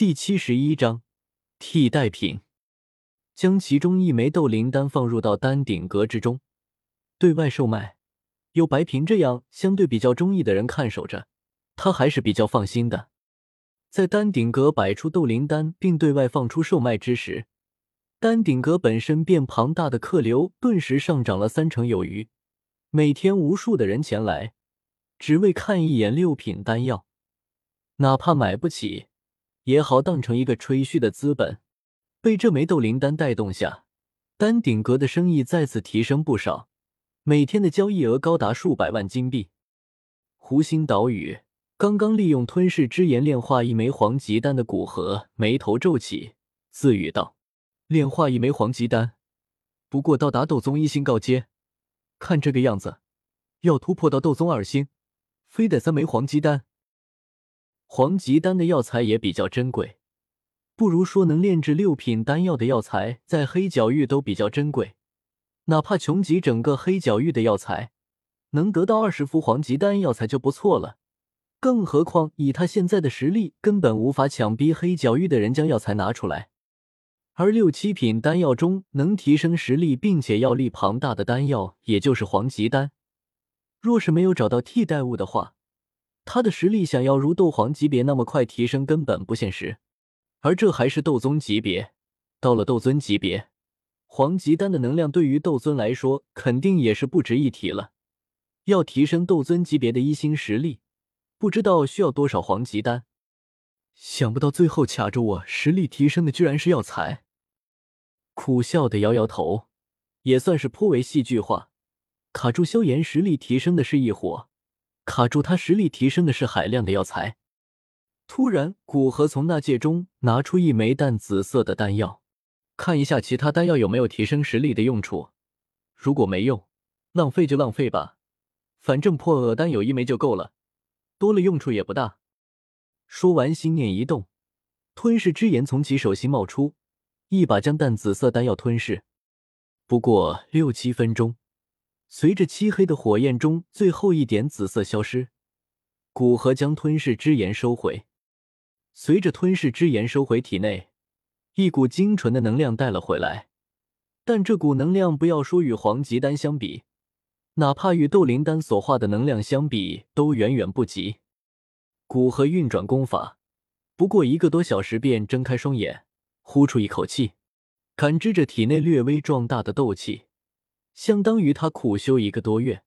第七十一章替代品。将其中一枚斗灵丹放入到丹顶阁之中，对外售卖。有白平这样相对比较中意的人看守着，他还是比较放心的。在丹顶阁摆出斗灵丹并对外放出售卖之时，丹顶阁本身便庞大的客流顿时上涨了三成有余。每天无数的人前来，只为看一眼六品丹药，哪怕买不起，也好当成一个吹嘘的资本。被这枚斗灵丹带动下，丹顶阁的生意再次提升不少，每天的交易额高达数百万金币。湖心岛屿，刚刚利用吞噬之炎炼化一枚黄级丹的古河眉头皱起，自语道：“炼化一枚黄级丹，不过到达斗宗一星高阶，看这个样子，要突破到斗宗二星，非得三枚黄级丹。黄级丹的药材也比较珍贵。”不如说，能炼制六品丹药的药材，在黑角域都比较珍贵。哪怕穷极整个黑角域的药材，能得到二十幅黄级丹药材就不错了。更何况以他现在的实力，根本无法强逼黑角域的人将药材拿出来。而六七品丹药中能提升实力并且药力庞大的丹药，也就是黄级丹。若是没有找到替代物的话，他的实力想要如斗皇级别那么快提升，根本不现实。而这还是斗宗级别，到了斗尊级别，黄级丹的能量对于斗尊来说肯定也是不值一提了。要提升斗尊级别的一星实力，不知道需要多少黄级丹。想不到最后卡住我实力提升的居然是药材。苦笑的摇摇头，也算是颇为戏剧化。卡住萧炎实力提升的是一伙，卡住他实力提升的是海量的药材。突然，古河从纳戒中拿出一枚淡紫色的丹药，看一下其他丹药有没有提升实力的用处。如果没用，浪费就浪费吧，反正破厄丹有一枚就够了，多了用处也不大。说完，心念一动，吞噬之炎从其手心冒出，一把将淡紫色丹药吞噬。不过六七分钟，随着漆黑的火焰中最后一点紫色消失，古河将吞噬之炎收回。随着吞噬之炎收回体内，一股精纯的能量带了回来。但这股能量，不要说与黄级丹相比，哪怕与斗灵丹所化的能量相比，都远远不及。古河运转功法，不过一个多小时便睁开双眼，呼出一口气，感知着体内略微壮大的斗气，相当于他苦修一个多月。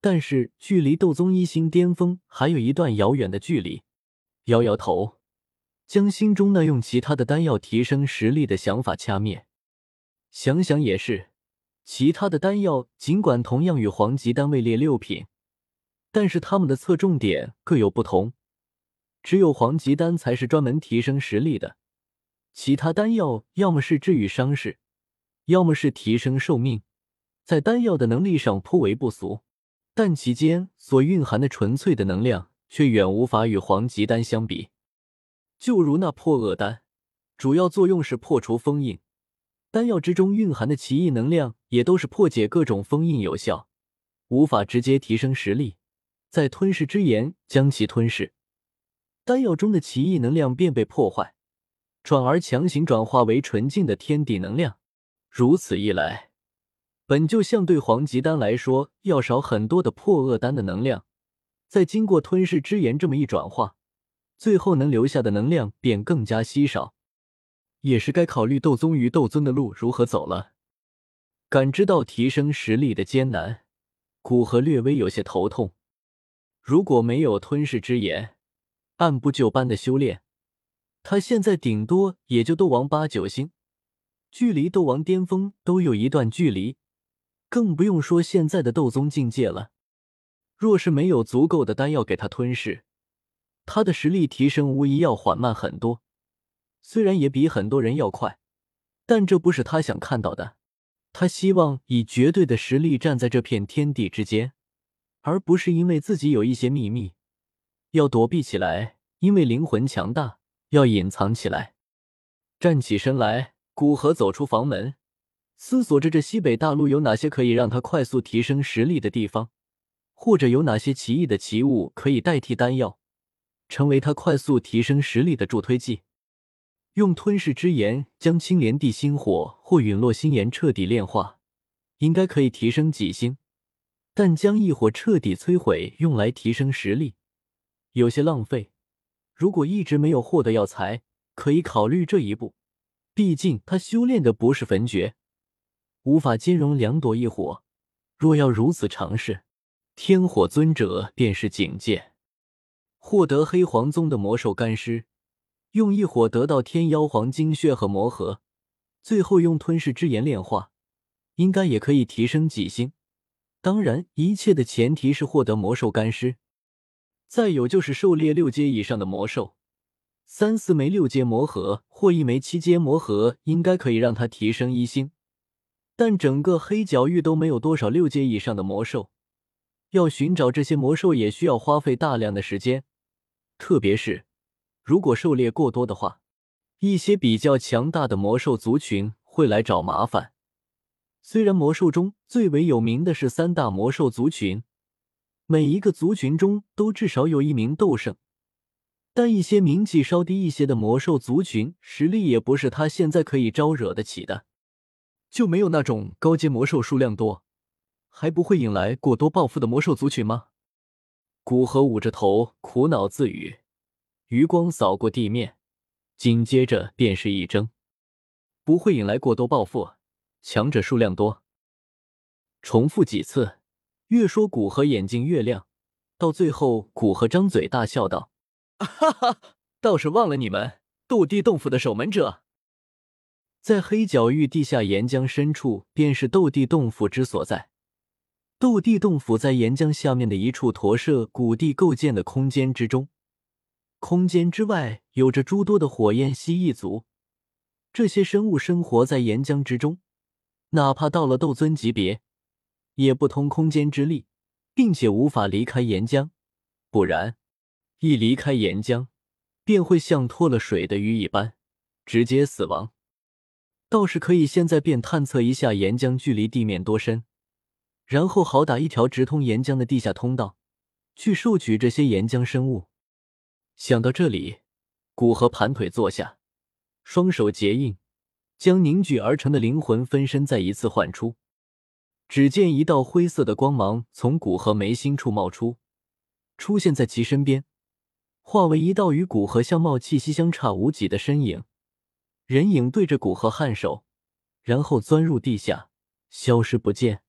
但是距离斗宗一星巅峰还有一段遥远的距离，摇摇头。将心中那用其他的丹药提升实力的想法掐灭。想想也是，其他的丹药尽管同样与黄级丹位列六品，但是他们的侧重点各有不同。只有黄级丹才是专门提升实力的，其他丹药要么是治愈伤势，要么是提升寿命，在丹药的能力上颇为不俗，但其间所蕴含的纯粹的能量却远无法与黄级丹相比。就如那破厄丹，主要作用是破除封印。丹药之中蕴含的奇异能量，也都是破解各种封印有效，无法直接提升实力。在吞噬之炎将其吞噬，丹药中的奇异能量便被破坏，转而强行转化为纯净的天地能量。如此一来，本就相对黄级丹来说要少很多的破厄丹的能量，再经过吞噬之炎这么一转化。最后能留下的能量便更加稀少，也是该考虑斗宗与斗尊的路如何走了。感知到提升实力的艰难，古河略微有些头痛。如果没有吞噬之炎，按部就班的修炼，他现在顶多也就斗王八九星，距离斗王巅峰都有一段距离，更不用说现在的斗宗境界了。若是没有足够的丹药给他吞噬，他的实力提升无疑要缓慢很多，虽然也比很多人要快，但这不是他想看到的。他希望以绝对的实力站在这片天地之间，而不是因为自己有一些秘密要躲避起来，因为灵魂强大要隐藏起来。站起身来，古河走出房门，思索着这西北大陆有哪些可以让他快速提升实力的地方，或者有哪些奇异的奇物可以代替丹药。成为他快速提升实力的助推剂。用吞噬之炎将青莲地心火或陨落心炎彻底炼化，应该可以提升几星。但将异火彻底摧毁，用来提升实力，有些浪费。如果一直没有获得药材，可以考虑这一步。毕竟他修炼的不是焚诀，无法兼容两朵异火。若要如此尝试，天火尊者便是警戒。获得黑黄宗的魔兽干尸，用异火得到天妖皇精血和魔核，最后用吞噬之炎炼化，应该也可以提升几星。当然，一切的前提是获得魔兽干尸。再有就是狩猎六阶以上的魔兽，三四枚六阶魔核或一枚七阶魔核，应该可以让他提升一星。但整个黑角域都没有多少六阶以上的魔兽，要寻找这些魔兽也需要花费大量的时间。特别是如果狩猎过多的话，一些比较强大的魔兽族群会来找麻烦。虽然魔兽中最为有名的是三大魔兽族群，每一个族群中都至少有一名斗圣，但一些名气稍低一些的魔兽族群实力也不是他现在可以招惹得起的。就没有那种高阶魔兽数量多，还不会引来过多报复的魔兽族群吗？古河捂着头苦恼自语，余光扫过地面，紧接着便是一怔：不会引来过多报复。强者数量多，重复几次，越说古河眼睛越亮。到最后，古河张嘴大笑道：“哈哈，倒是忘了你们斗地洞府的守门者。”在黑角域地下岩浆深处，便是斗地洞府之所在。斗地洞府在岩浆下面的一处驼舍古地构建的空间之中，空间之外有着诸多的火焰蜥蜴族，这些生物生活在岩浆之中。哪怕到了斗尊级别，也不通空间之力，并且无法离开岩浆，不然一离开岩浆，便会像脱了水的鱼一般，直接死亡。倒是可以现在便探测一下岩浆距离地面多深，然后好打一条直通岩浆的地下通道，去收取这些岩浆生物。想到这里，古河盘腿坐下，双手结印。将凝聚而成的灵魂分身再一次唤出，只见一道灰色的光芒从古河眉心处冒出，出现在其身边，化为一道与古河相貌气息相差无几的身影。人影对着古河颔首，然后钻入地下，消失不见。